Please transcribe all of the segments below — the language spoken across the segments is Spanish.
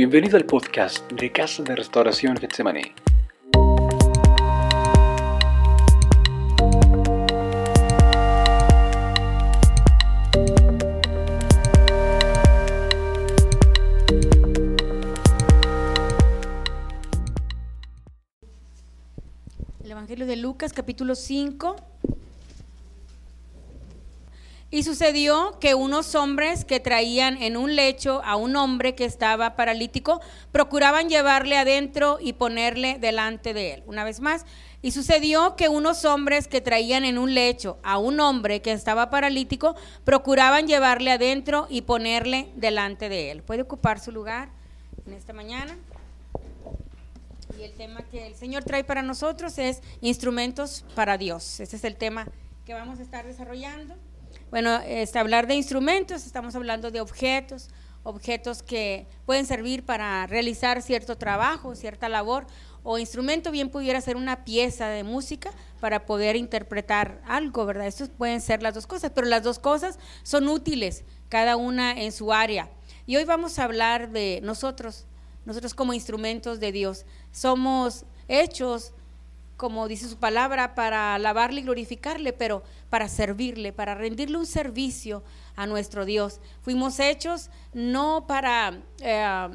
Bienvenido al podcast de Casa de Restauración Getsemaní. El Evangelio de Lucas capítulo 5. Y sucedió que unos hombres que traían en un lecho a un hombre que estaba paralítico, procuraban llevarle adentro y ponerle delante de él. Una vez más, y sucedió que unos hombres que traían en un lecho a un hombre que estaba paralítico, procuraban llevarle adentro y ponerle delante de él. ¿Puede ocupar su lugar en esta mañana? Y el tema que el Señor trae para nosotros es instrumentos para Dios. Ese es el tema que vamos a estar desarrollando. Bueno, este, hablar de instrumentos, estamos hablando de objetos, objetos que pueden servir para realizar cierto trabajo, cierta labor, o instrumento bien pudiera ser una pieza de música para poder interpretar algo, ¿verdad? Estos pueden ser las dos cosas, pero las dos cosas son útiles, cada una en su área. Y hoy vamos a hablar de nosotros, nosotros como instrumentos de Dios. Somos hechos como dice su palabra, para alabarle y glorificarle, pero para servirle, para rendirle un servicio a nuestro Dios. Fuimos hechos no para eh,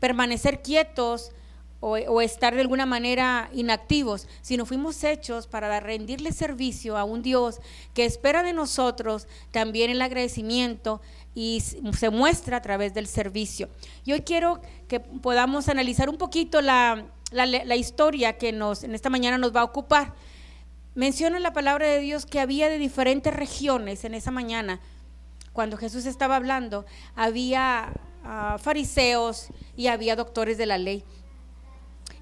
permanecer quietos o, o, estar de alguna manera inactivos, sino fuimos hechos para rendirle servicio a un Dios que espera de nosotros también el agradecimiento y se muestra a través del servicio. Y hoy quiero que podamos analizar un poquito la la, historia que nos, en esta mañana nos va a ocupar. Menciona la palabra de Dios que había de diferentes regiones en esa mañana. Cuando Jesús estaba hablando, había uh, fariseos y había doctores de la ley.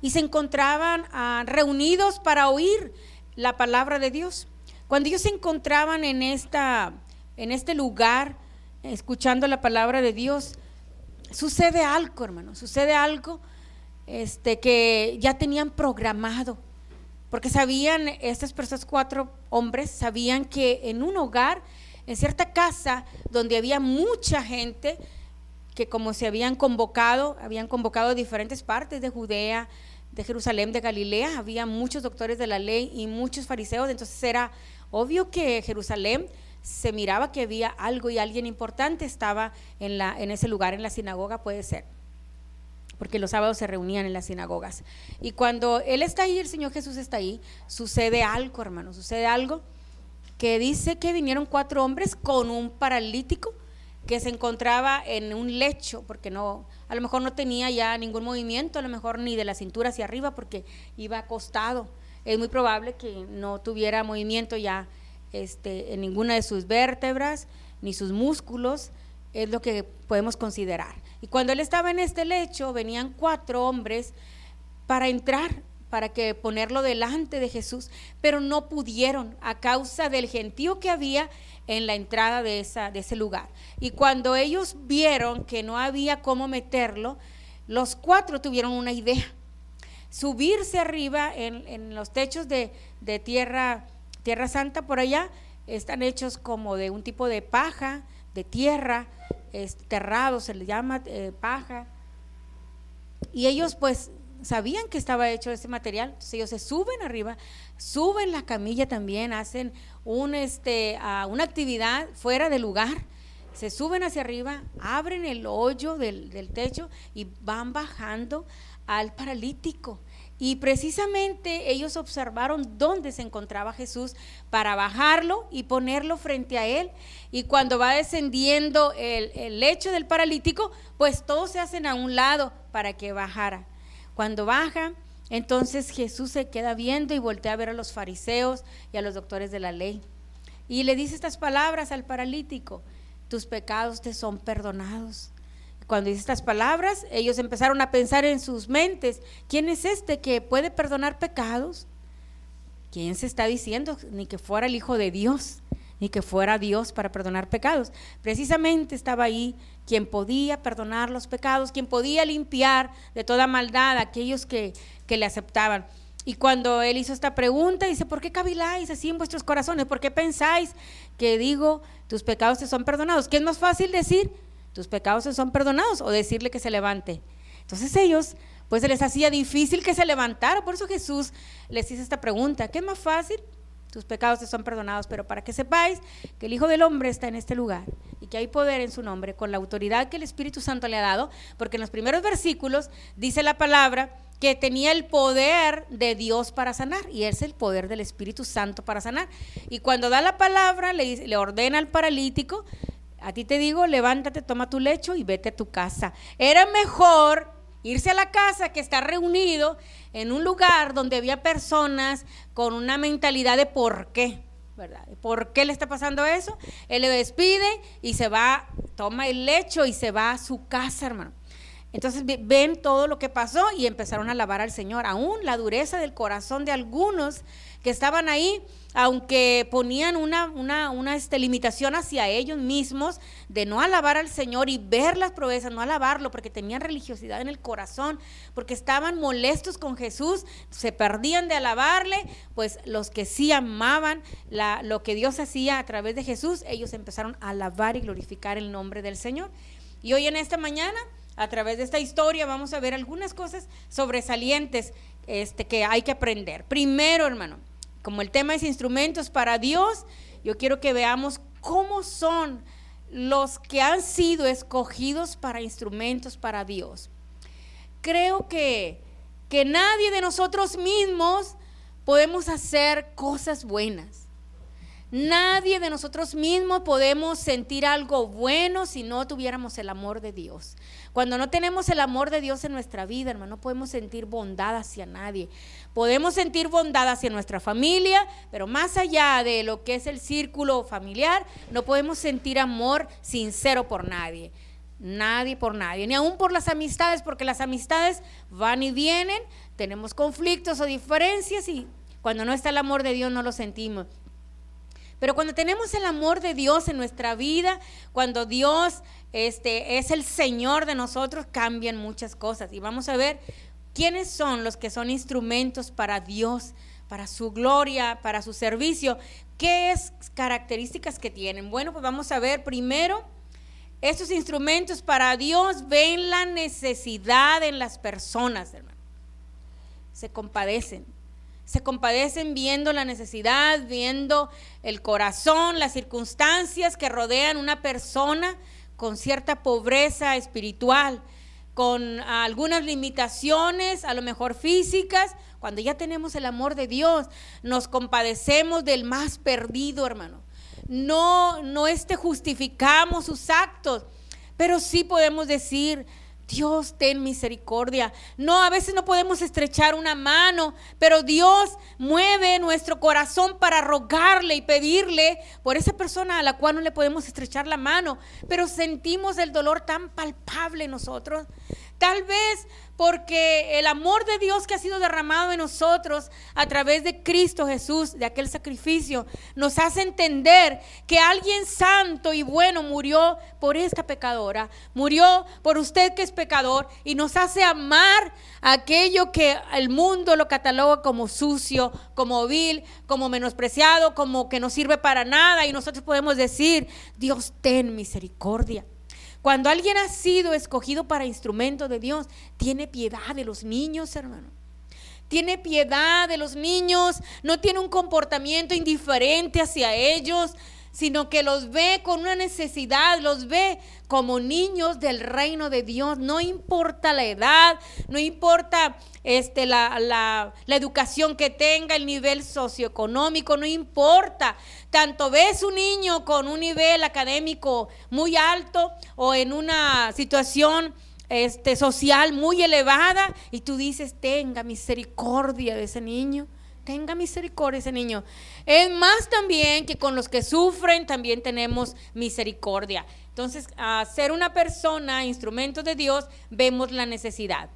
Y se encontraban uh, reunidos para oír la palabra de Dios. Cuando ellos se encontraban en, esta, en este lugar, escuchando la palabra de Dios, sucede algo, hermano, sucede algo este, que ya tenían programado, porque sabían, estas personas, cuatro hombres, sabían que en un hogar, en cierta casa donde había mucha gente, que como se habían convocado, habían convocado de diferentes partes de Judea, de Jerusalén, de Galilea, había muchos doctores de la ley y muchos fariseos, entonces era obvio que Jerusalén se miraba que había algo y alguien importante estaba en, la, en ese lugar, en la sinagoga puede ser porque los sábados se reunían en las sinagogas. Y cuando Él está ahí, el Señor Jesús está ahí, sucede algo, hermano, sucede algo que dice que vinieron cuatro hombres con un paralítico que se encontraba en un lecho, porque no, a lo mejor no tenía ya ningún movimiento, a lo mejor ni de la cintura hacia arriba, porque iba acostado. Es muy probable que no tuviera movimiento ya este, en ninguna de sus vértebras, ni sus músculos, es lo que podemos considerar. Y cuando él estaba en este lecho, venían cuatro hombres para entrar, para que ponerlo delante de Jesús, pero no pudieron a causa del gentío que había en la entrada de, esa, de ese lugar. Y cuando ellos vieron que no había cómo meterlo, los cuatro tuvieron una idea. Subirse arriba en, en los techos de, de tierra, tierra Santa por allá, están hechos como de un tipo de paja, de tierra, terrado, se le llama eh, paja. Y ellos pues sabían que estaba hecho ese material, entonces ellos se suben arriba, suben la camilla también, hacen un, este, una actividad fuera del lugar, se suben hacia arriba, abren el hoyo del, del techo y van bajando al paralítico. Y precisamente ellos observaron dónde se encontraba Jesús para bajarlo y ponerlo frente a él. Y cuando va descendiendo el, el lecho del paralítico, pues todos se hacen a un lado para que bajara. Cuando baja, entonces Jesús se queda viendo y voltea a ver a los fariseos y a los doctores de la ley. Y le dice estas palabras al paralítico, tus pecados te son perdonados. Cuando dice estas palabras, ellos empezaron a pensar en sus mentes, ¿quién es este que puede perdonar pecados? ¿Quién se está diciendo? Ni que fuera el Hijo de Dios, ni que fuera Dios para perdonar pecados. Precisamente estaba ahí quien podía perdonar los pecados, quien podía limpiar de toda maldad a aquellos que, que le aceptaban. Y cuando él hizo esta pregunta, dice, ¿por qué caviláis así en vuestros corazones? ¿Por qué pensáis que digo, tus pecados te son perdonados? ¿Qué es más fácil decir? Tus pecados son perdonados o decirle que se levante. Entonces ellos, pues se les hacía difícil que se levantaran. Por eso Jesús les hizo esta pregunta, ¿qué es más fácil? Tus pecados te son perdonados, pero para que sepáis que el Hijo del Hombre está en este lugar y que hay poder en su nombre, con la autoridad que el Espíritu Santo le ha dado, porque en los primeros versículos dice la palabra que tenía el poder de Dios para sanar, y es el poder del Espíritu Santo para sanar. Y cuando da la palabra, le ordena al paralítico, a ti te digo, levántate, toma tu lecho y vete a tu casa. Era mejor irse a la casa que estar reunido en un lugar donde había personas con una mentalidad de por qué, ¿verdad? ¿Por qué le está pasando eso? Él le despide y se va, toma el lecho y se va a su casa, hermano. Entonces ven todo lo que pasó y empezaron a alabar al Señor. Aún la dureza del corazón de algunos que estaban ahí, aunque ponían una, una, una este, limitación hacia ellos mismos de no alabar al Señor y ver las proezas, no alabarlo, porque tenían religiosidad en el corazón, porque estaban molestos con Jesús, se perdían de alabarle, pues los que sí amaban lo que Dios hacía a través de Jesús, ellos empezaron a alabar y glorificar el nombre del Señor. Y hoy en esta mañana a través de esta historia vamos a ver algunas cosas sobresalientes este, que hay que aprender. Primero, hermano, como el tema es instrumentos para Dios, yo quiero que veamos cómo son los que han sido escogidos para instrumentos para Dios. Creo que, que nadie de nosotros mismos podemos hacer cosas buenas. Nadie de nosotros mismos podemos sentir algo bueno si no tuviéramos el amor de Dios. Cuando no tenemos el amor de Dios en nuestra vida, hermano, no podemos sentir bondad hacia nadie. Podemos sentir bondad hacia nuestra familia, pero más allá de lo que es el círculo familiar, no podemos sentir amor sincero por nadie. Nadie por nadie, ni aún por las amistades, porque las amistades van y vienen, tenemos conflictos o diferencias y cuando no está el amor de Dios no lo sentimos. Pero cuando tenemos el amor de Dios en nuestra vida, cuando Dios este, es el Señor de nosotros, cambian muchas cosas. Y vamos a ver quiénes son los que son instrumentos para Dios, para su gloria, para su servicio. ¿Qué es características que tienen? Bueno, pues vamos a ver primero, estos instrumentos para Dios ven la necesidad en las personas, hermano. Se compadecen se compadecen viendo la necesidad, viendo el corazón, las circunstancias que rodean una persona con cierta pobreza espiritual, con algunas limitaciones, a lo mejor físicas. Cuando ya tenemos el amor de Dios, nos compadecemos del más perdido, hermano. No, no este justificamos sus actos, pero sí podemos decir, Dios, ten misericordia. No, a veces no podemos estrechar una mano, pero Dios mueve nuestro corazón para rogarle y pedirle por esa persona a la cual no le podemos estrechar la mano, pero sentimos el dolor tan palpable nosotros. Tal vez porque el amor de Dios que ha sido derramado en nosotros a través de Cristo Jesús, de aquel sacrificio, nos hace entender que alguien santo y bueno murió por esta pecadora, murió por usted que es pecador y nos hace amar aquello que el mundo lo cataloga como sucio, como vil, como menospreciado, como que no sirve para nada y nosotros podemos decir, Dios ten misericordia. Cuando alguien ha sido escogido para instrumento de Dios, tiene piedad de los niños, hermano. Tiene piedad de los niños, no tiene un comportamiento indiferente hacia ellos, sino que los ve con una necesidad, los ve como niños del reino de Dios. No importa la edad, no importa este, la, la, la educación que tenga, el nivel socioeconómico, no importa. Tanto ves un niño con un nivel académico muy alto o en una situación este, social muy elevada y tú dices, tenga misericordia de ese niño tenga misericordia ese niño. Es más también que con los que sufren también tenemos misericordia. Entonces, a ser una persona, instrumento de Dios, vemos la necesidad.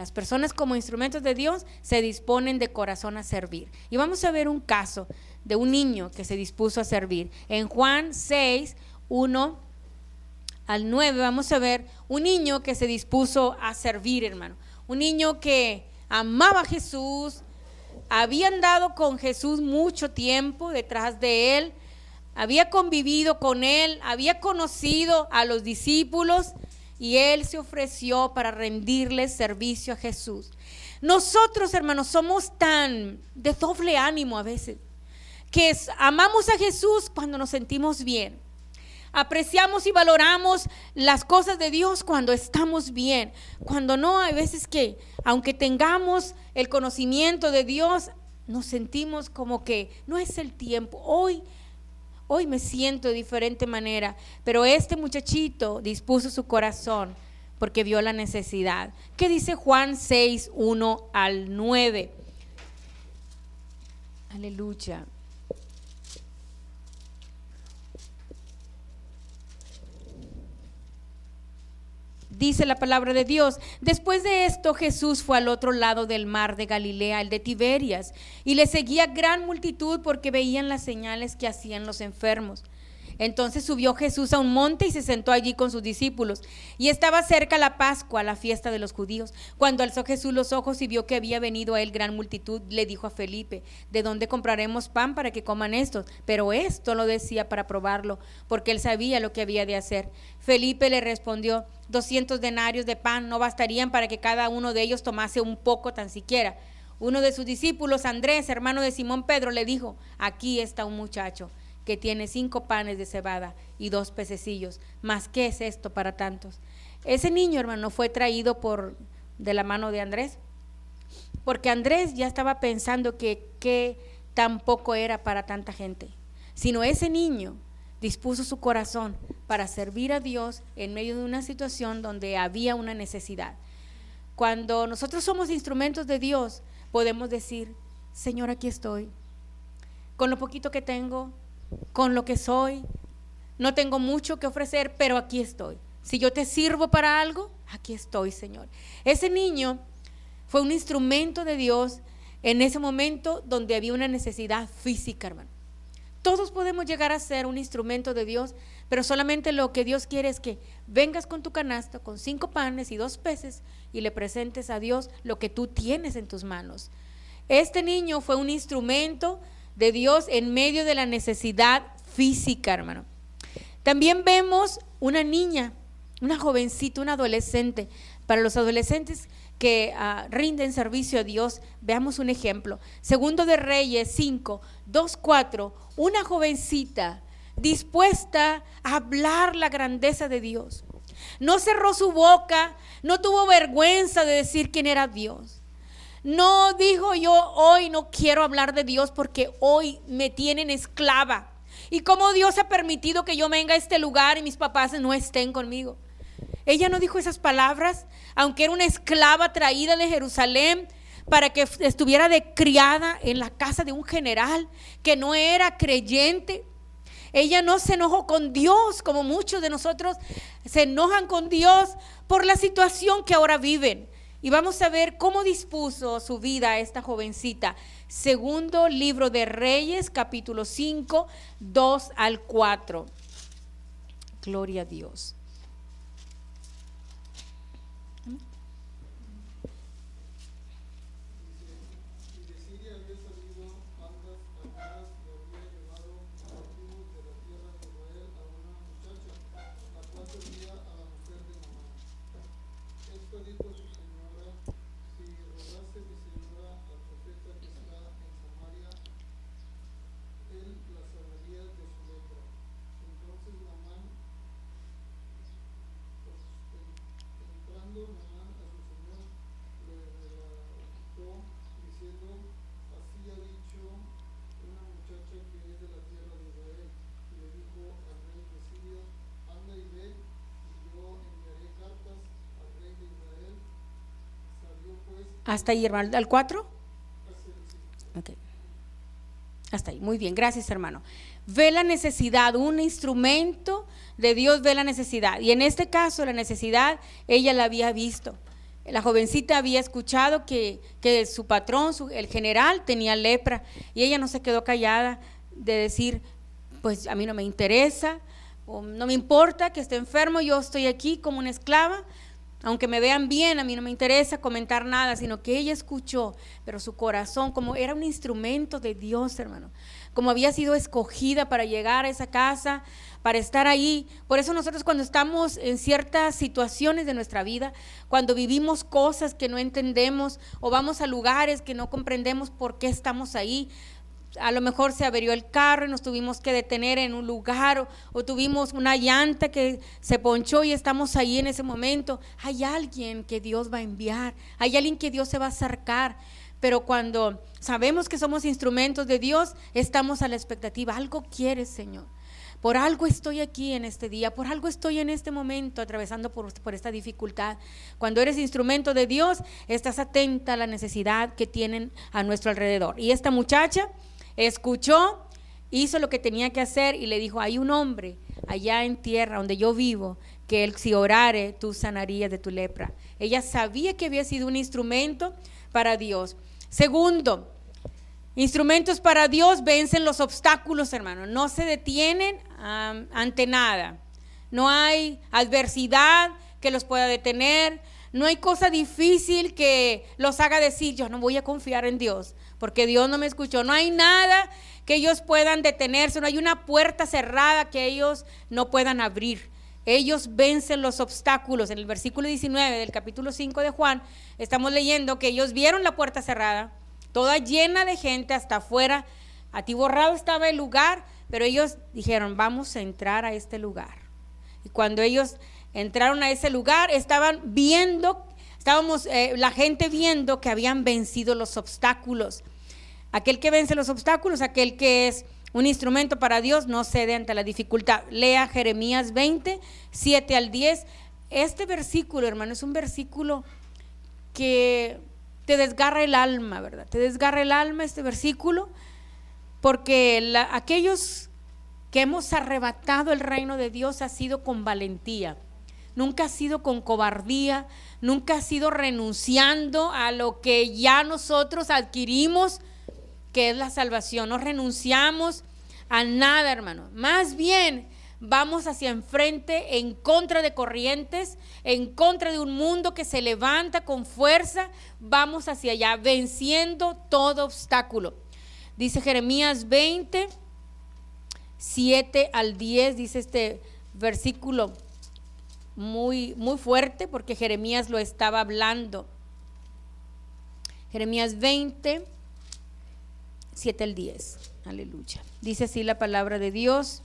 Las personas como instrumentos de Dios se disponen de corazón a servir. Y vamos a ver un caso de un niño que se dispuso a servir. En Juan 6, 1 al 9 vamos a ver un niño que se dispuso a servir, hermano. Un niño que amaba a Jesús, había andado con Jesús mucho tiempo detrás de él, había convivido con él, había conocido a los discípulos y él se ofreció para rendirle servicio a Jesús. Nosotros, hermanos, somos tan de doble ánimo a veces, que amamos a Jesús cuando nos sentimos bien. Apreciamos y valoramos las cosas de Dios cuando estamos bien. Cuando no, hay veces que, aunque tengamos el conocimiento de Dios, nos sentimos como que no es el tiempo. Hoy, hoy me siento de diferente manera. Pero este muchachito dispuso su corazón porque vio la necesidad. ¿Qué dice Juan 6, 1 al 9? Aleluya. Dice la palabra de Dios. Después de esto Jesús fue al otro lado del mar de Galilea, el de Tiberias, y le seguía gran multitud porque veían las señales que hacían los enfermos. Entonces subió Jesús a un monte y se sentó allí con sus discípulos. Y estaba cerca la Pascua, la fiesta de los judíos. Cuando alzó Jesús los ojos y vio que había venido a él gran multitud, le dijo a Felipe, ¿de dónde compraremos pan para que coman estos? Pero esto lo decía para probarlo, porque él sabía lo que había de hacer. Felipe le respondió, doscientos denarios de pan no bastarían para que cada uno de ellos tomase un poco tan siquiera. Uno de sus discípulos, Andrés, hermano de Simón Pedro, le dijo, aquí está un muchacho que tiene cinco panes de cebada y dos pececillos. Más qué es esto para tantos. Ese niño, hermano, fue traído por de la mano de Andrés, porque Andrés ya estaba pensando que, que tampoco era para tanta gente, sino ese niño dispuso su corazón para servir a Dios en medio de una situación donde había una necesidad. Cuando nosotros somos instrumentos de Dios, podemos decir, Señor, aquí estoy. Con lo poquito que tengo, con lo que soy. No tengo mucho que ofrecer, pero aquí estoy. Si yo te sirvo para algo, aquí estoy, Señor. Ese niño fue un instrumento de Dios en ese momento donde había una necesidad física, hermano. Todos podemos llegar a ser un instrumento de Dios, pero solamente lo que Dios quiere es que vengas con tu canasta, con cinco panes y dos peces, y le presentes a Dios lo que tú tienes en tus manos. Este niño fue un instrumento de Dios en medio de la necesidad física, hermano. También vemos una niña, una jovencita, una adolescente. Para los adolescentes que ah, rinden servicio a Dios, veamos un ejemplo. Segundo de Reyes 5, 2, 4, una jovencita dispuesta a hablar la grandeza de Dios. No cerró su boca, no tuvo vergüenza de decir quién era Dios. No dijo yo hoy no quiero hablar de Dios porque hoy me tienen esclava. Y como Dios ha permitido que yo venga a este lugar y mis papás no estén conmigo. Ella no dijo esas palabras, aunque era una esclava traída de Jerusalén para que estuviera de criada en la casa de un general que no era creyente. Ella no se enojó con Dios como muchos de nosotros se enojan con Dios por la situación que ahora viven. Y vamos a ver cómo dispuso su vida esta jovencita. Segundo libro de Reyes, capítulo 5, 2 al 4. Gloria a Dios. Hasta ahí, hermano. ¿Al 4? Hasta ahí. Muy bien. Gracias, hermano. Ve la necesidad. Un instrumento de Dios ve la necesidad. Y en este caso, la necesidad, ella la había visto. La jovencita había escuchado que, que su patrón, el general, tenía lepra. Y ella no se quedó callada de decir, pues a mí no me interesa, no me importa que esté enfermo, yo estoy aquí como una esclava, aunque me vean bien, a mí no me interesa comentar nada, sino que ella escuchó, pero su corazón, como era un instrumento de Dios, hermano, como había sido escogida para llegar a esa casa, para estar ahí. Por eso nosotros cuando estamos en ciertas situaciones de nuestra vida, cuando vivimos cosas que no entendemos o vamos a lugares que no comprendemos por qué estamos ahí, a lo mejor se averió el carro y nos tuvimos que detener en un lugar o, tuvimos una llanta que se ponchó y estamos ahí en ese momento. Hay alguien que Dios va a enviar, hay alguien que Dios se va a acercar. Pero cuando sabemos que somos instrumentos de Dios, estamos a la expectativa. Algo quieres, Señor. Por algo estoy aquí en este día, por algo estoy en este momento atravesando por, por, esta dificultad. Cuando eres instrumento de Dios, estás atenta a la necesidad que tienen a nuestro alrededor. Y esta muchacha escuchó, hizo lo que tenía que hacer y le dijo, hay un hombre allá en tierra donde yo vivo, que él si orare, tú sanarías de tu lepra. Ella sabía que había sido un instrumento para Dios. Segundo, instrumentos para Dios vencen los obstáculos, hermano. No se detienen ante nada. No hay adversidad que los pueda detener. No hay cosa difícil que los haga decir, yo no voy a confiar en Dios, porque Dios no me escuchó. No hay nada que ellos puedan detenerse, no hay una puerta cerrada que ellos no puedan abrir. Ellos vencen los obstáculos. En el versículo 19 del capítulo 5 de Juan, estamos leyendo que ellos vieron la puerta cerrada, toda llena de gente hasta afuera. Atiborrado estaba el lugar, pero ellos dijeron, vamos a entrar a este lugar. Y cuando ellos entraron a ese lugar, estaban viendo, estábamos eh, la gente viendo que habían vencido los obstáculos. Aquel que vence los obstáculos, aquel que es un instrumento para Dios no cede ante la dificultad. Lea Jeremías 20, 7 al 10. Este versículo, hermano, es un versículo que te desgarra el alma, ¿verdad? Te desgarra el alma este versículo, porque aquellos que hemos arrebatado el reino de Dios ha sido con valentía, nunca ha sido con cobardía, nunca ha sido renunciando a lo que ya nosotros adquirimos que es la salvación. No renunciamos a nada, hermano. Más bien vamos hacia enfrente en contra de corrientes, en contra de un mundo que se levanta con fuerza. Vamos hacia allá, venciendo todo obstáculo. Dice Jeremías 20, 7 al 10, dice este versículo muy, muy fuerte porque Jeremías lo estaba hablando. Jeremías 20, 7 al 10. Aleluya. Dice así la palabra de Dios.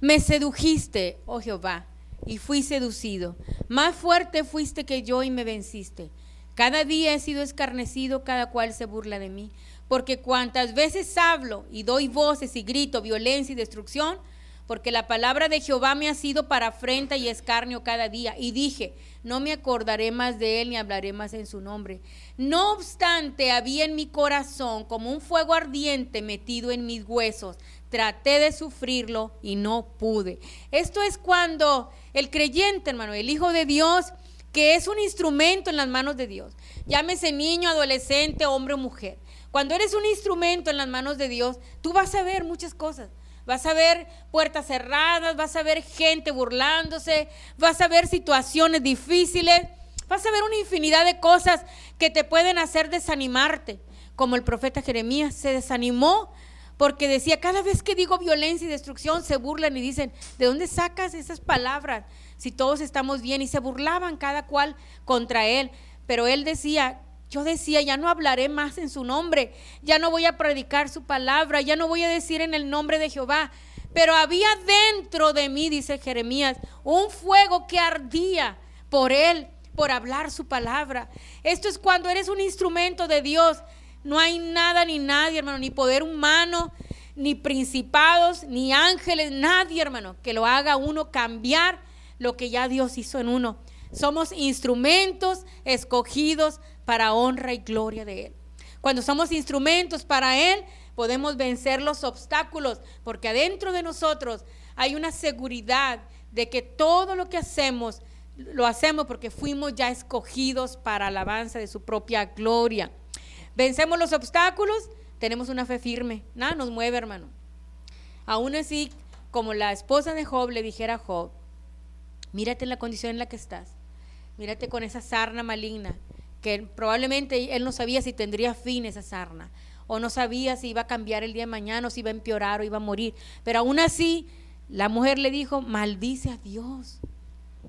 Me sedujiste, oh Jehová, y fui seducido. Más fuerte fuiste que yo y me venciste. Cada día he sido escarnecido, cada cual se burla de mí. Porque cuantas veces hablo y doy voces y grito violencia y destrucción, porque la palabra de Jehová me ha sido para afrenta y escarnio cada día. Y dije, no me acordaré más de él ni hablaré más en su nombre. No obstante, había en mi corazón como un fuego ardiente metido en mis huesos. Traté de sufrirlo y no pude. Esto es cuando el creyente, hermano, el Hijo de Dios, que es un instrumento en las manos de Dios, llámese niño, adolescente, hombre o mujer. Cuando eres un instrumento en las manos de Dios, tú vas a ver muchas cosas Vas a ver puertas cerradas, vas a ver gente burlándose, vas a ver situaciones difíciles, vas a ver una infinidad de cosas que te pueden hacer desanimarte. Como el profeta Jeremías se desanimó porque decía, cada vez que digo violencia y destrucción, se burlan y dicen, ¿de dónde sacas esas palabras? Si todos estamos bien y se burlaban cada cual contra él. Pero él decía, yo decía, ya no hablaré más en su nombre, ya no voy a predicar su palabra, ya no voy a decir en el nombre de Jehová. Pero había dentro de mí, dice Jeremías, un fuego que ardía por él, por hablar su palabra. Esto es cuando eres un instrumento de Dios. No hay nada ni nadie, hermano, ni poder humano, ni principados, ni ángeles, nadie, hermano, que lo haga uno cambiar lo que ya Dios hizo en uno. Somos instrumentos escogidos para honra y gloria de Él. Cuando somos instrumentos para Él, podemos vencer los obstáculos, porque adentro de nosotros hay una seguridad de que todo lo que hacemos, lo hacemos porque fuimos ya escogidos para alabanza de su propia gloria. Vencemos los obstáculos, tenemos una fe firme, nada nos mueve, hermano. Aún así, como la esposa de Job le dijera a Job, mírate en la condición en la que estás, mírate con esa sarna maligna, que probablemente él no sabía si tendría fin esa sarna. o no sabía si iba a cambiar el día de mañana o si iba a empeorar o iba a morir. Pero aún así, la mujer le dijo, maldice a Dios,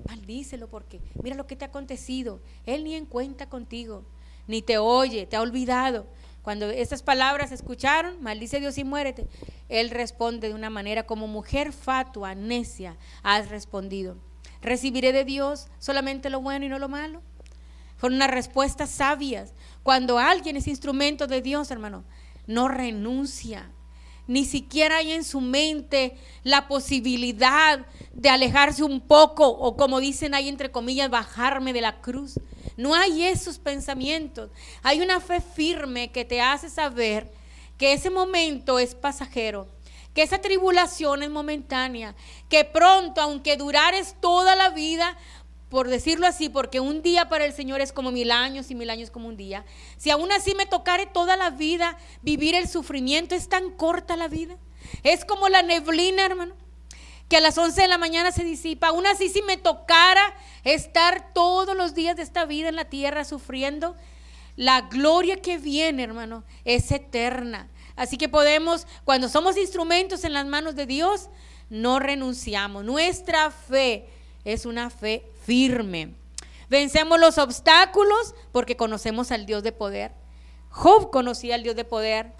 maldícelo porque mira lo que te ha acontecido. Él ni en cuenta contigo, ni te oye, te ha olvidado. Cuando estas palabras escucharon, maldice a Dios y muérete, él responde de una manera como mujer fatua, necia, has respondido. ¿Recibiré de Dios solamente lo bueno y no lo malo? Fueron unas respuestas sabias. Cuando alguien es instrumento de Dios, hermano, no renuncia. Ni siquiera hay en su mente la posibilidad de alejarse un poco o como dicen ahí entre comillas, bajarme de la cruz. No hay esos pensamientos. Hay una fe firme que te hace saber que ese momento es pasajero, que esa tribulación es momentánea, que pronto, aunque durares toda la vida, por decirlo así, porque un día para el Señor es como mil años y mil años como un día. Si aún así me tocare toda la vida vivir el sufrimiento, es tan corta la vida. Es como la neblina, hermano, que a las 11 de la mañana se disipa. Aún así, si me tocara estar todos los días de esta vida en la tierra sufriendo, la gloria que viene, hermano, es eterna. Así que podemos, cuando somos instrumentos en las manos de Dios, no renunciamos. Nuestra fe es una fe firme. Vencemos los obstáculos porque conocemos al Dios de poder. Job conocía al Dios de poder.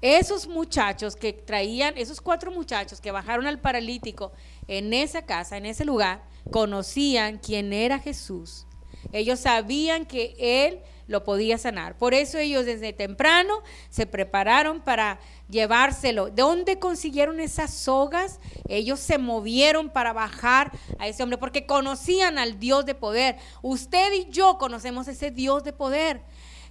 Esos muchachos que traían, esos cuatro muchachos que bajaron al paralítico en esa casa, en ese lugar, conocían quién era Jesús. Ellos sabían que Él lo podía sanar. Por eso ellos desde temprano se prepararon para llevárselo. ¿De dónde consiguieron esas sogas? Ellos se movieron para bajar a ese hombre porque conocían al Dios de poder. Usted y yo conocemos ese Dios de poder.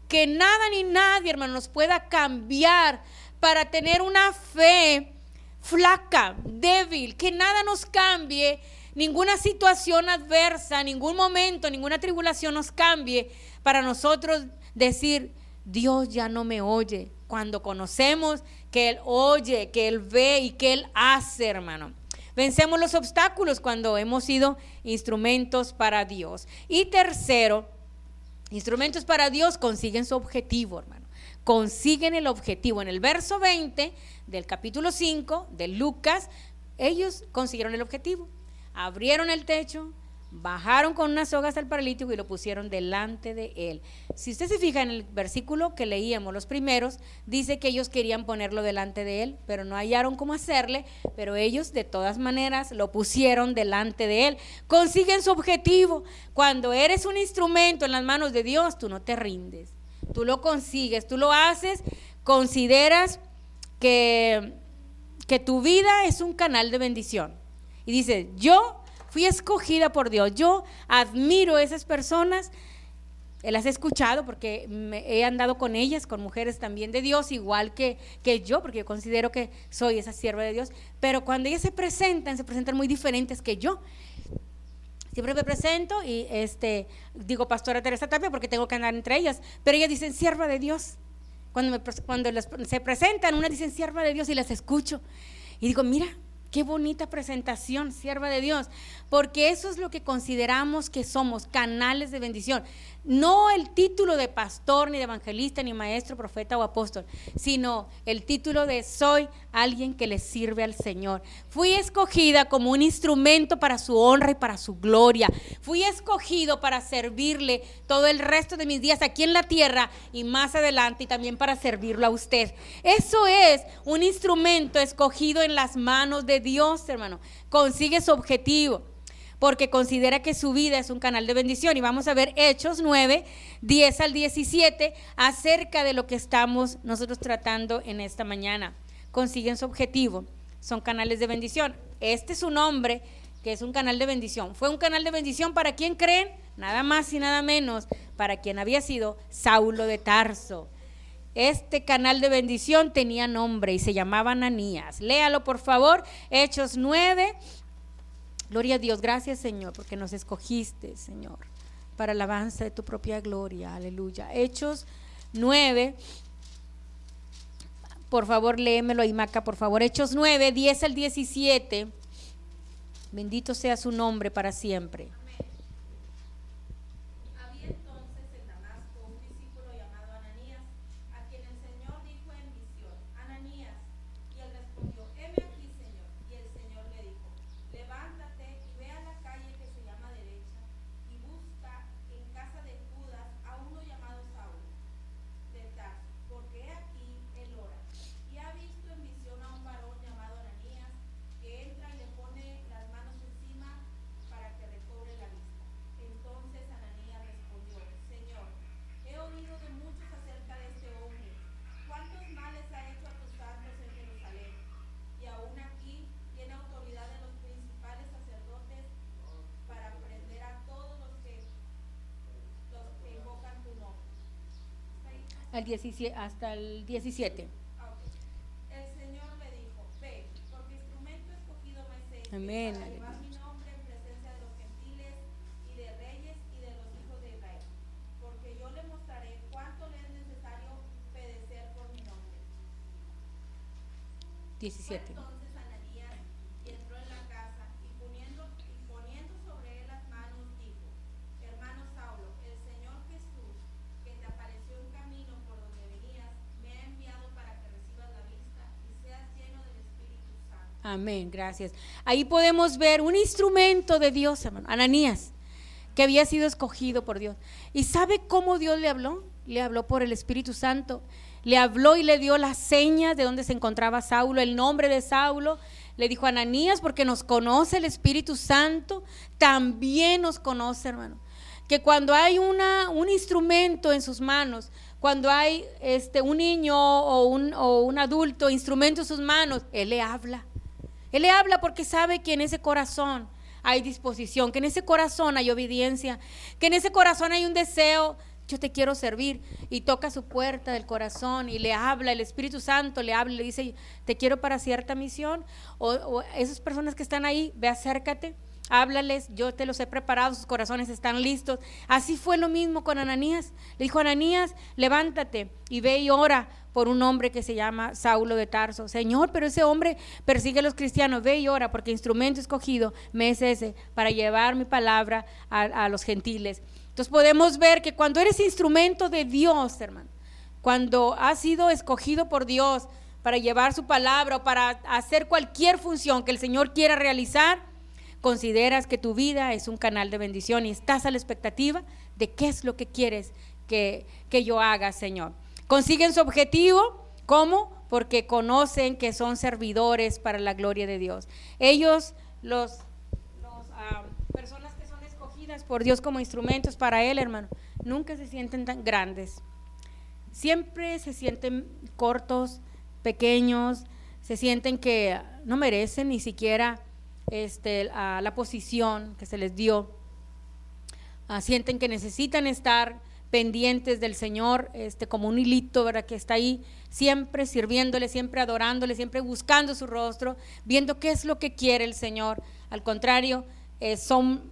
Que nada ni nadie, hermano, nos pueda cambiar para tener una fe flaca, débil, que nada nos cambie, ninguna situación adversa, ningún momento, ninguna tribulación nos cambie para nosotros decir, Dios ya no me oye. Cuando conocemos que Él oye, que Él ve y que Él hace, hermano. Vencemos los obstáculos cuando hemos sido instrumentos para Dios. Y tercero, instrumentos para Dios consiguen su objetivo, hermano. Consiguen el objetivo. En el verso 20 del capítulo 5 de Lucas, ellos consiguieron el objetivo. Abrieron el techo, bajaron con unas sogas al paralítico y lo pusieron delante de él. Si usted se fija en el versículo que leíamos los primeros, dice que ellos querían ponerlo delante de él, pero no hallaron cómo hacerle, pero ellos de todas maneras lo pusieron delante de él. Consiguen su objetivo. Cuando eres un instrumento en las manos de Dios, tú no te rindes. Tú lo consigues, tú lo haces, consideras que, que tu vida es un canal de bendición. Y dice, yo fui escogida por Dios. Yo admiro a esas personas. Las he escuchado porque he andado con ellas, con mujeres también de Dios, igual que, que yo, porque yo considero que soy esa sierva de Dios. Pero cuando ellas se presentan, se presentan muy diferentes que yo. Siempre me presento y este, digo Pastora Teresa Tapia porque tengo que andar entre ellas. Pero ellas dicen sierva de Dios. Cuando, me, cuando se presentan, unas dicen sierva de Dios y las escucho. Y digo, mira, Qué bonita presentación, sierva de Dios, porque eso es lo que consideramos que somos, canales de bendición. No el título de pastor, ni de evangelista, ni maestro, profeta o apóstol, sino el título de soy alguien que le sirve al Señor. Fui escogida como un instrumento para su honra y para su gloria. Fui escogido para servirle todo el resto de mis días aquí en la tierra y más adelante y también para servirlo a usted. Eso es un instrumento escogido en las manos de Dios, hermano. Consigue su objetivo porque considera que su vida es un canal de bendición. Y vamos a ver Hechos 9, 10 al 17, acerca de lo que estamos nosotros tratando en esta mañana. Consiguen su objetivo, son canales de bendición. Este es un hombre que es un canal de bendición. Fue un canal de bendición para quien creen, nada más y nada menos, para quien había sido Saulo de Tarso. Este canal de bendición tenía nombre y se llamaba Ananías. Léalo por favor, Hechos 9, Gloria a Dios, gracias Señor, porque nos escogiste, Señor, para alabanza de tu propia gloria. Aleluya. Hechos 9. Por favor, léemelo ahí, Maca, por favor. Hechos 9, 10 al 17. Bendito sea su nombre para siempre. Al 17, hasta el 17. El Señor le dijo, ve, porque instrumento escogido me es este Amén, para llevar mi nombre en presencia de los gentiles y de reyes y de los hijos de Israel. Porque yo le mostraré cuánto le es necesario pedecer por mi nombre. Fue 17. entonces Ananías y entró en la casa y poniendo, y poniendo sobre él las manos dijo, hermano Saulo, el Señor Jesús, que te apareció en camino por donde venías, me ha enviado para que recibas la vista y seas lleno del Espíritu Santo. Amén, gracias. Ahí podemos ver un instrumento de Dios, hermano, Ananías, que había sido escogido por Dios. ¿Y sabe cómo Dios le habló? Le habló por el Espíritu Santo. Le habló y le dio las señas de donde se encontraba Saulo, el nombre de Saulo. Le dijo Ananías, porque nos conoce el Espíritu Santo, también nos conoce, hermano. Que cuando hay una, un instrumento en sus manos, cuando hay este, un niño o un, o un adulto, instrumento en sus manos, Él le habla. Él le habla porque sabe que en ese corazón hay disposición, que en ese corazón hay obediencia, que en ese corazón hay un deseo. Yo te quiero servir y toca su puerta del corazón y le habla, el Espíritu Santo le habla y le dice, te quiero para cierta misión. O, o esas personas que están ahí, ve acércate, háblales, yo te los he preparado, sus corazones están listos. Así fue lo mismo con Ananías. Le dijo, Ananías, levántate y ve y ora por un hombre que se llama Saulo de Tarso. Señor, pero ese hombre persigue a los cristianos, ve y ora porque instrumento escogido me es ese para llevar mi palabra a, a los gentiles. Entonces podemos ver que cuando eres instrumento de Dios, hermano, cuando has sido escogido por Dios para llevar su palabra o para hacer cualquier función que el Señor quiera realizar, consideras que tu vida es un canal de bendición y estás a la expectativa de qué es lo que quieres que, que yo haga, Señor. Consiguen su objetivo, ¿cómo? Porque conocen que son servidores para la gloria de Dios. Ellos, los, ah, personas que son escogidas por Dios como instrumentos para Él, hermano, nunca se sienten tan grandes. Siempre se sienten cortos, pequeños, se sienten que no merecen ni siquiera este, a la posición que se les dio. Ah, sienten que necesitan estar pendientes del Señor, este, como un hilito, ¿verdad? Que está ahí siempre sirviéndole, siempre adorándole, siempre buscando su rostro, viendo qué es lo que quiere el Señor. Al contrario, eh, son,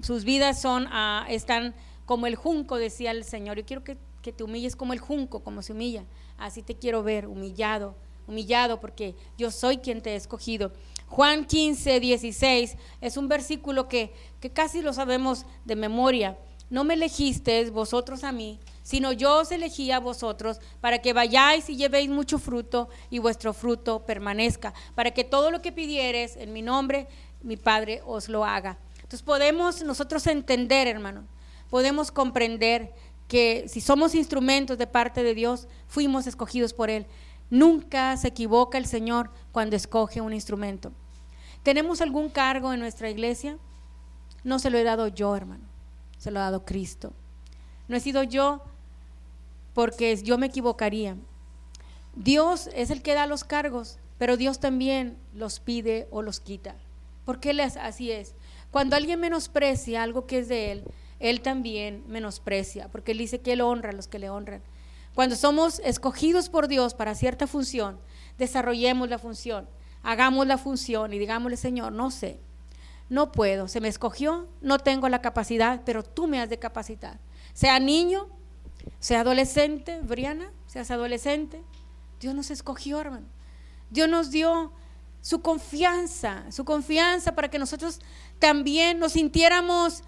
sus vidas son, ah, están como el junco, decía el Señor. Yo quiero que, que te humilles como el junco, como se humilla. Así te quiero ver, humillado, humillado, porque yo soy quien te he escogido. Juan 15, 16 es un versículo que, que casi lo sabemos de memoria. No me elegisteis vosotros a mí, sino yo os elegí a vosotros para que vayáis y llevéis mucho fruto y vuestro fruto permanezca, para que todo lo que pidieres en mi nombre, mi Padre os lo haga. Entonces podemos nosotros entender, hermano, podemos comprender que si somos instrumentos de parte de Dios, fuimos escogidos por Él. Nunca se equivoca el Señor cuando escoge un instrumento. ¿Tenemos algún cargo en nuestra iglesia? No se lo he dado yo, hermano. Se lo ha dado Cristo. No he sido yo porque yo me equivocaría. Dios es el que da los cargos, pero Dios también los pide o los quita. Porque así es. Cuando alguien menosprecia algo que es de Él, Él también menosprecia, porque Él dice que Él honra a los que le honran. Cuando somos escogidos por Dios para cierta función, desarrollemos la función, hagamos la función y digámosle, Señor, no sé, no puedo, se me escogió, no tengo la capacidad, pero tú me has de capacitar. Sea niño, sea adolescente, Briana, seas adolescente, Dios nos escogió, hermano. Dios nos dio su confianza, su confianza para que nosotros también nos sintiéramos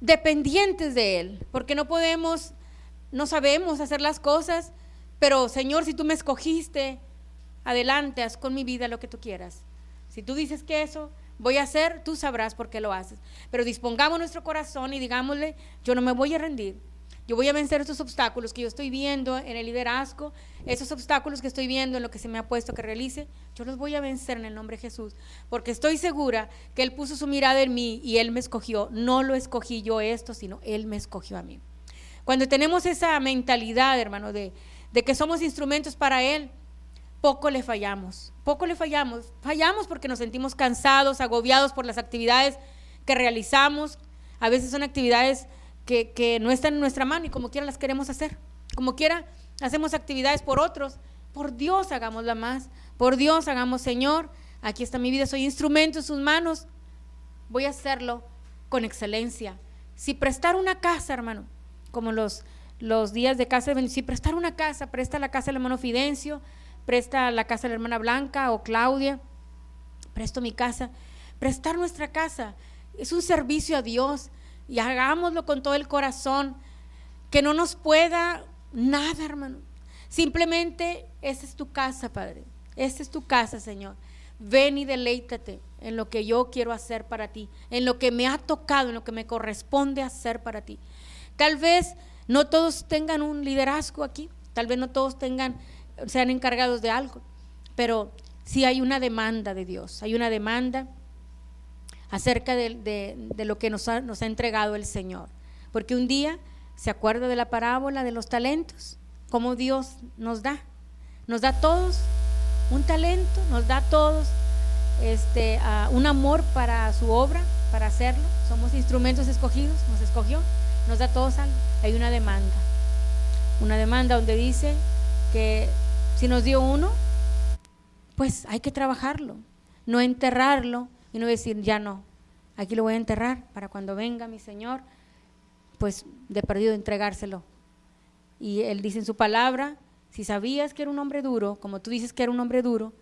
dependientes de Él, porque no podemos, no sabemos hacer las cosas, pero Señor, si tú me escogiste, adelante, haz con mi vida lo que tú quieras. Si tú dices que eso voy a hacer, tú sabrás por qué lo haces. Pero dispongamos nuestro corazón y digámosle, yo no me voy a rendir. Yo voy a vencer estos obstáculos que yo estoy viendo en el liderazgo, esos obstáculos que estoy viendo en lo que se me ha puesto que realice, yo los voy a vencer en el nombre de Jesús, porque estoy segura que Él puso su mirada en mí y Él me escogió. No lo escogí yo esto, sino Él me escogió a mí. Cuando tenemos esa mentalidad, hermano, de, de que somos instrumentos para Él, poco le fallamos, poco le fallamos. Fallamos porque nos sentimos cansados, agobiados por las actividades que realizamos. A veces son actividades que, que, no están en nuestra mano y como quiera las queremos hacer. Como quiera, hacemos actividades por otros. Por Dios hagámosla más. Por Dios hagamos, Señor, aquí está mi vida, soy instrumento en sus manos. Voy a hacerlo con excelencia. Si prestar una casa, hermano, como los, los días de casa si prestar una casa, presta la casa del hermano Fidencio, presta la casa de la hermana Blanca o Claudia, presto mi casa. Prestar nuestra casa es un servicio a Dios y hagámoslo con todo el corazón, que no nos pueda nada, hermano. Simplemente, esta es tu casa, Padre. Esta es tu casa, Señor. Ven y deleítate en lo que yo quiero hacer para ti, en lo que me ha tocado, en lo que me corresponde hacer para ti. Tal vez no todos tengan un liderazgo aquí, tal vez no todos tengan, sean encargados de algo, pero sí hay una demanda de Dios, hay una demanda acerca de, lo que nos ha, nos ha entregado el Señor. Porque un día se acuerda de la parábola de los talentos, como Dios nos da. Nos da a todos un talento, nos da a todos este, un amor para su obra, para hacerlo. Somos instrumentos escogidos, nos escogió, nos da a todos algo. Hay una demanda. Una demanda donde dice que si nos dio uno, pues hay que trabajarlo, no enterrarlo y no decir, ya no, aquí lo voy a enterrar para cuando venga mi Señor, pues de perdido entregárselo. Y Él dice en su palabra, si sabías que era un hombre duro, como tú dices que era un hombre duro,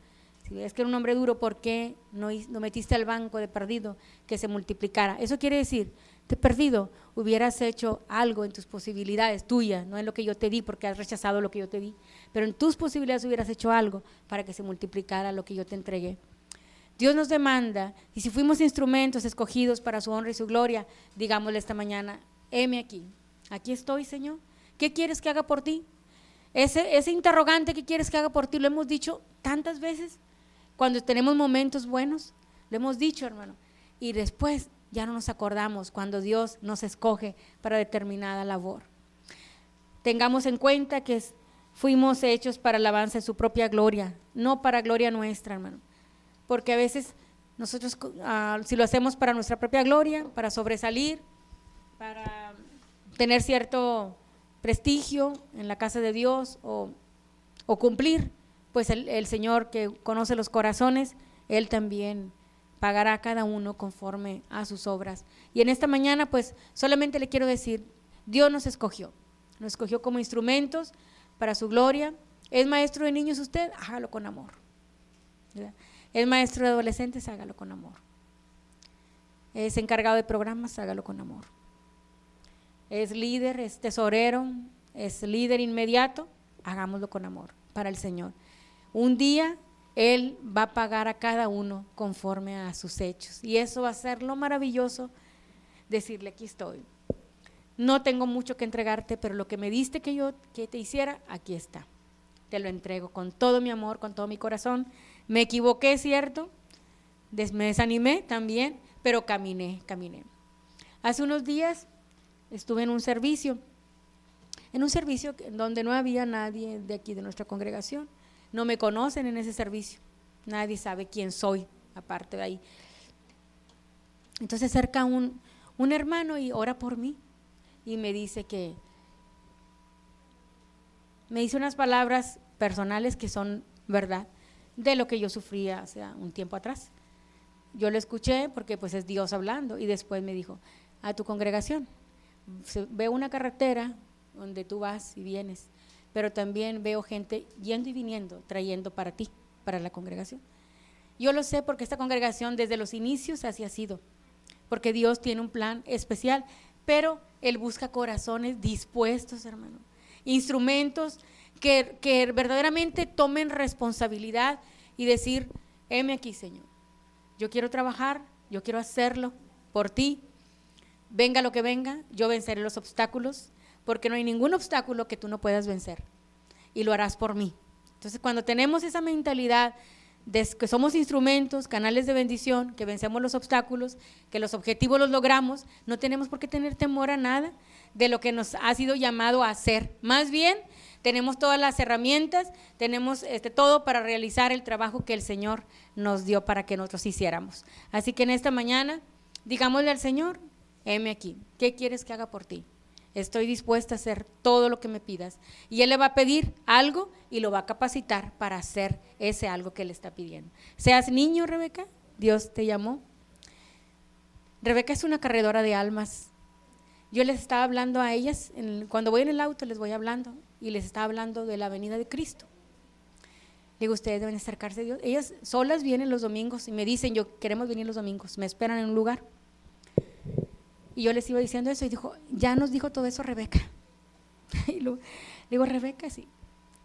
si sabías que era un hombre duro, ¿por qué no, no metiste al banco de perdido que se multiplicara? Eso quiere decir, de perdido hubieras hecho algo en tus posibilidades tuyas, no en lo que yo te di porque has rechazado lo que yo te di, pero en tus posibilidades hubieras hecho algo para que se multiplicara lo que yo te entregué. Dios nos demanda, y si fuimos instrumentos escogidos para su honra y su gloria, digámosle esta mañana, heme aquí, aquí estoy, Señor. ¿Qué quieres que haga por ti? Ese, ese interrogante que quieres que haga por ti lo hemos dicho tantas veces cuando tenemos momentos buenos, lo hemos dicho, hermano, y después ya no nos acordamos cuando Dios nos escoge para determinada labor. Tengamos en cuenta que fuimos hechos para alabanza de su propia gloria, no para gloria nuestra, hermano porque a veces nosotros, ah, si lo hacemos para nuestra propia gloria, para sobresalir, para tener cierto prestigio en la casa de Dios o, cumplir, pues el, el, Señor que conoce los corazones, Él también pagará a cada uno conforme a sus obras. Y en esta mañana, pues solamente le quiero decir, Dios nos escogió, nos escogió como instrumentos para su gloria. ¿Es maestro de niños usted? Hágalo con amor. Es maestro de adolescentes, hágalo con amor. Es encargado de programas, hágalo con amor. Es líder, es tesorero, es líder inmediato, hagámoslo con amor para el Señor. Un día Él va a pagar a cada uno conforme a sus hechos. Y eso va a ser lo maravilloso, decirle, aquí estoy. No tengo mucho que entregarte, pero lo que me diste que yo que te hiciera, aquí está. Te lo entrego con todo mi amor, con todo mi corazón me equivoqué, ¿cierto? me desanimé también, pero caminé, caminé. Hace unos días estuve en un servicio, en un servicio donde no había nadie de aquí, de nuestra congregación. No me conocen en ese servicio. Nadie sabe quién soy, aparte de ahí. Entonces acerca un, un hermano y ora por mí y me dice que, me dice unas palabras personales que son verdad de lo que yo sufría hace un tiempo atrás. Yo lo escuché porque pues es Dios hablando y después me dijo, a tu congregación, veo una carretera donde tú vas y vienes, pero también veo gente yendo y viniendo, trayendo para ti, para la congregación. Yo lo sé porque esta congregación desde los inicios así ha sido, porque Dios tiene un plan especial, pero Él busca corazones dispuestos, hermano, instrumentos que, verdaderamente tomen responsabilidad y decir, heme aquí, Señor. Yo quiero trabajar, yo quiero hacerlo por ti. Venga lo que venga, yo venceré los obstáculos, porque no hay ningún obstáculo que tú no puedas vencer. Y lo harás por mí. Entonces, cuando tenemos esa mentalidad de que somos instrumentos, canales de bendición, que vencemos los obstáculos, que los objetivos los logramos, no tenemos por qué tener temor a nada de lo que nos ha sido llamado a hacer. Más bien, tenemos todas las herramientas, tenemos este, todo para realizar el trabajo que el Señor nos dio para que nosotros hiciéramos. Así que en esta mañana, digámosle al Señor, heme aquí, ¿qué quieres que haga por ti? Estoy dispuesta a hacer todo lo que me pidas. Y Él le va a pedir algo y lo va a capacitar para hacer ese algo que Él está pidiendo. Seas niño, Rebeca, Dios te llamó. Rebeca es una corredora de almas. Yo les estaba hablando a ellas, cuando voy en el auto les voy hablando y les estaba hablando de la venida de Cristo. Digo, ustedes deben acercarse a Dios. Ellas solas vienen los domingos y me dicen, yo queremos venir los domingos, me esperan en un lugar. Y yo les iba diciendo eso y dijo, ya nos dijo todo eso Rebeca. Y luego, digo, Rebeca, sí,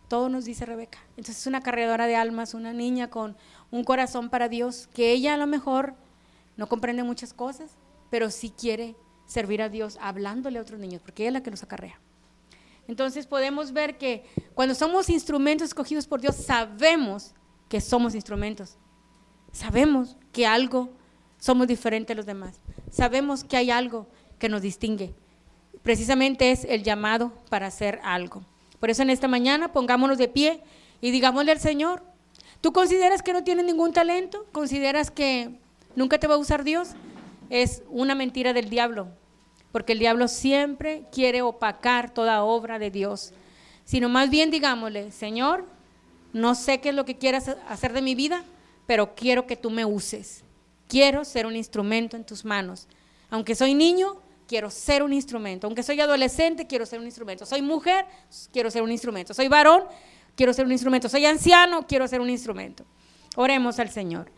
todo nos dice Rebeca. Entonces es una cargadora de almas, una niña con un corazón para Dios, que ella a lo mejor no comprende muchas cosas, pero sí quiere servir a Dios hablándole a otros niños, porque ella es la que los acarrea. Entonces podemos ver que cuando somos instrumentos escogidos por Dios, sabemos que somos instrumentos. Sabemos que algo somos diferentes a los demás. Sabemos que hay algo que nos distingue. Precisamente es el llamado para hacer algo. Por eso en esta mañana pongámonos de pie y digámosle al Señor, ¿tú consideras que no tienes ningún talento? ¿Consideras que nunca te va a usar Dios? Es una mentira del diablo, porque el diablo siempre quiere opacar toda obra de Dios. Sino más bien digámosle, Señor, no sé qué es lo que quieras hacer de mi vida, pero quiero que tú me uses. Quiero ser un instrumento en tus manos. Aunque soy niño, quiero ser un instrumento. Aunque soy adolescente, quiero ser un instrumento. Soy mujer, quiero ser un instrumento. Soy varón, quiero ser un instrumento. Soy anciano, quiero ser un instrumento. Oremos al Señor.